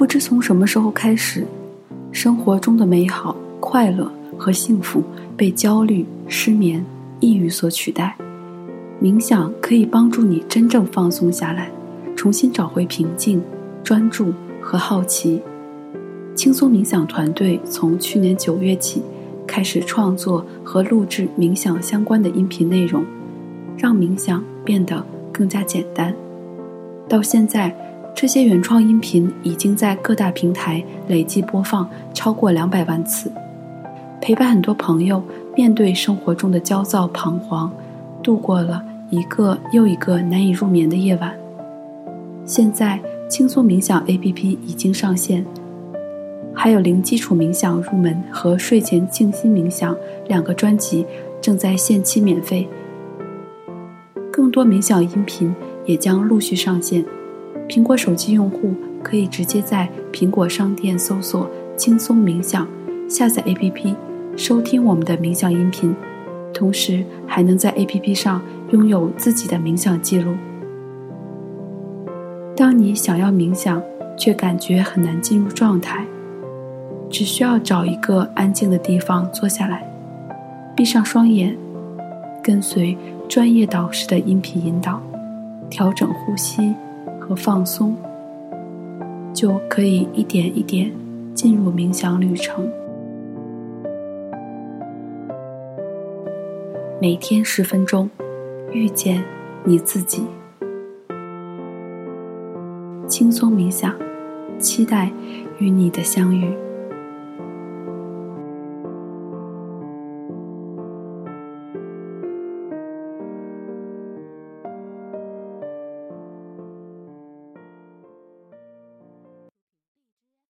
不知从什么时候开始，生活中的美好、快乐和幸福被焦虑、失眠、抑郁所取代。冥想可以帮助你真正放松下来，重新找回平静、专注和好奇。轻松冥想团队从去年九月起开始创作和录制冥想相关的音频内容，让冥想变得更加简单。到现在，这些原创音频已经在各大平台累计播放超过两百万次，陪伴很多朋友面对生活中的焦躁彷徨，度过了一个又一个难以入眠的夜晚。现在，轻松冥想 APP 已经上线。还有零基础冥想入门和睡前静心冥想两个专辑正在限期免费，更多冥想音频也将陆续上线。苹果手机用户可以直接在苹果商店搜索“轻松冥想”，下载 APP 收听我们的冥想音频，同时还能在 APP 上拥有自己的冥想记录。当你想要冥想，却感觉很难进入状态。只需要找一个安静的地方坐下来，闭上双眼，跟随专业导师的音频引导，调整呼吸和放松，就可以一点一点进入冥想旅程。每天十分钟，遇见你自己，轻松冥想，期待与你的相遇。